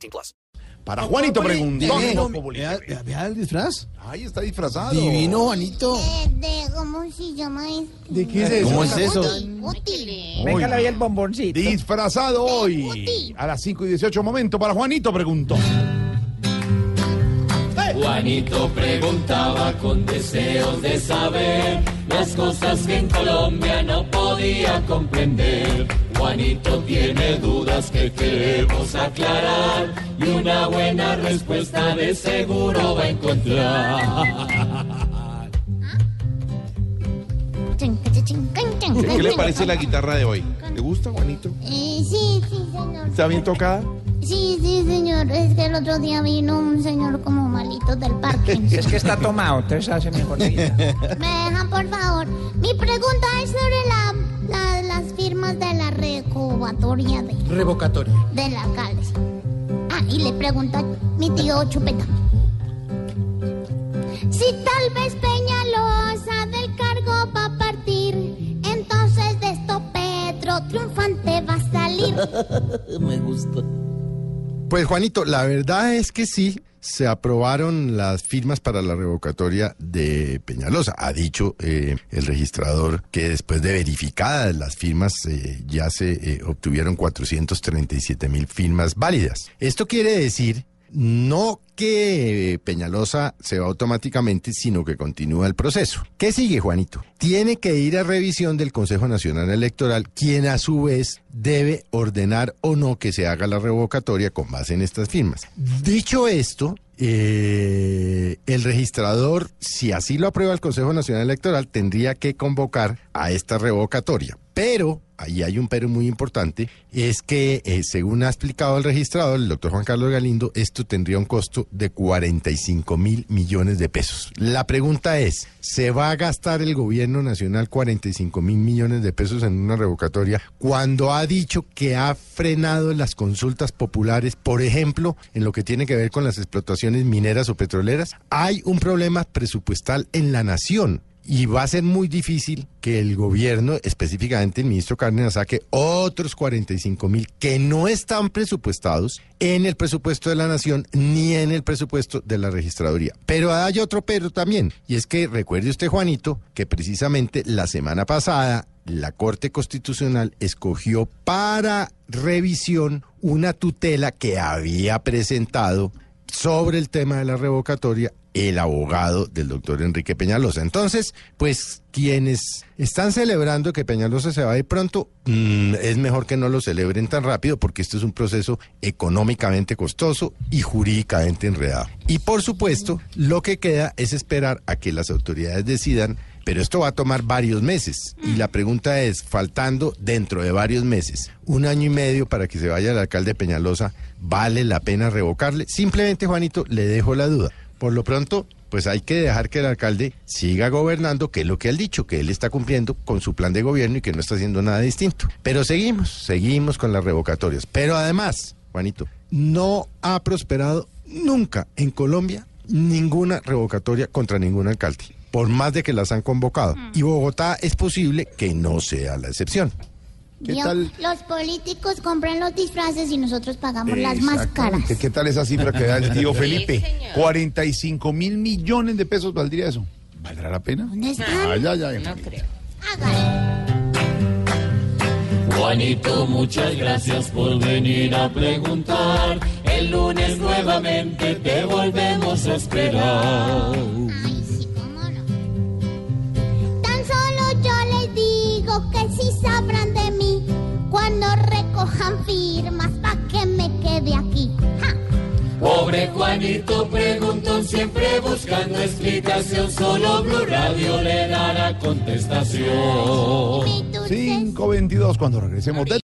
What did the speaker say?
18 plus. Para Juanito preguntó. Vea, el disfraz. Ahí está disfrazado. Divino, Juanito. Eh, de, ¿Cómo se llama esto? ¿De qué es eso? ¿Cómo es eso? Véngale ahí el bomboncito. Disfrazado hoy. A las 5 y 18 momento para Juanito preguntó. Juanito preguntaba con deseos de saber las cosas que en Colombia no podía comprender. Juanito tiene dudas que queremos aclarar y una buena respuesta de seguro va a encontrar. ¿Qué le parece la guitarra de hoy? ¿Le gusta, Juanito? Eh, sí, sí, señor. ¿Está bien tocada? Sí, sí, señor. Es que el otro día vino un señor como malito del parque. Es que está tomado, entonces hace mejor vida. Me dejan, por favor. Mi pregunta es sobre la, la- las firmas de la recubatoria de, Revocatoria. del alcalde. Ah, y le pregunto a mi tío Chupeta. Si tal vez Peñalosa del cargo va a partir, entonces de esto Petro triunfante va a salir. Pues Juanito, la verdad es que sí, se aprobaron las firmas para la revocatoria de Peñalosa. Ha dicho eh, el registrador que después de verificadas las firmas eh, ya se eh, obtuvieron 437 mil firmas válidas. Esto quiere decir no que Peñalosa se va automáticamente, sino que continúa el proceso. ¿Qué sigue, Juanito? Tiene que ir a revisión del Consejo Nacional Electoral, quien a su vez debe ordenar o no que se haga la revocatoria con base en estas firmas. Dicho esto, eh, el registrador, si así lo aprueba el Consejo Nacional Electoral, tendría que convocar a esta revocatoria. Pero, ahí hay un pero muy importante, es que eh, según ha explicado el registrador, el doctor Juan Carlos Galindo, esto tendría un costo de 45 mil millones de pesos. La pregunta es, ¿se va a gastar el gobierno nacional 45 mil millones de pesos en una revocatoria cuando ha dicho que ha frenado las consultas populares, por ejemplo, en lo que tiene que ver con las explotaciones mineras o petroleras? Hay un problema presupuestal en la nación. Y va a ser muy difícil que el gobierno, específicamente el ministro Cárdenas, saque otros 45 mil que no están presupuestados en el presupuesto de la nación ni en el presupuesto de la registraduría. Pero hay otro pero también, y es que recuerde usted, Juanito, que precisamente la semana pasada la Corte Constitucional escogió para revisión una tutela que había presentado sobre el tema de la revocatoria el abogado del doctor Enrique Peñalosa. Entonces, pues quienes están celebrando que Peñalosa se va de pronto, mm, es mejor que no lo celebren tan rápido porque esto es un proceso económicamente costoso y jurídicamente enredado. Y por supuesto, lo que queda es esperar a que las autoridades decidan pero esto va a tomar varios meses. Y la pregunta es, faltando dentro de varios meses, un año y medio para que se vaya el alcalde Peñalosa, ¿vale la pena revocarle? Simplemente, Juanito, le dejo la duda. Por lo pronto, pues hay que dejar que el alcalde siga gobernando, que es lo que ha dicho, que él está cumpliendo con su plan de gobierno y que no está haciendo nada distinto. Pero seguimos, seguimos con las revocatorias. Pero además, Juanito, no ha prosperado nunca en Colombia ninguna revocatoria contra ningún alcalde, por más de que las han convocado. Y Bogotá es posible que no sea la excepción. ¿Qué Vio, tal? Los políticos compran los disfraces y nosotros pagamos las más caras. Exactamente. ¿Qué tal esa cifra que da el tío Felipe? 45 mil millones de pesos valdría eso. ¿Valdrá la pena? ¿Dónde están? Ay, ay, ay. Hágale. Juanito, muchas gracias por venir a preguntar. El lunes nuevamente te volvemos a esperar. Cuando recojan firmas pa' que me quede aquí. ¡Ja! Pobre Juanito preguntó siempre buscando explicación. Solo Blue Radio le dará contestación. Mi dulce 522 cuando regresemos del